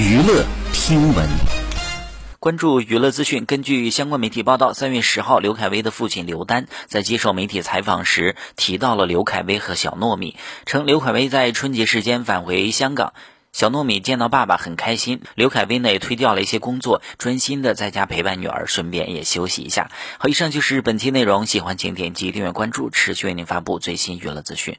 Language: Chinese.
娱乐听闻。关注娱乐资讯根据相关媒体报道三月十号刘恺威的父亲刘丹在接受媒体采访时提到了刘恺威和小糯米称刘恺威在春节时间返回香港。小糯米见到爸爸很开心刘恺威呢也推掉了一些工作专心的在家陪伴女儿顺便也休息一下。好以上就是本期内容喜欢请点击订阅关注持续为您发布最新娱乐资讯。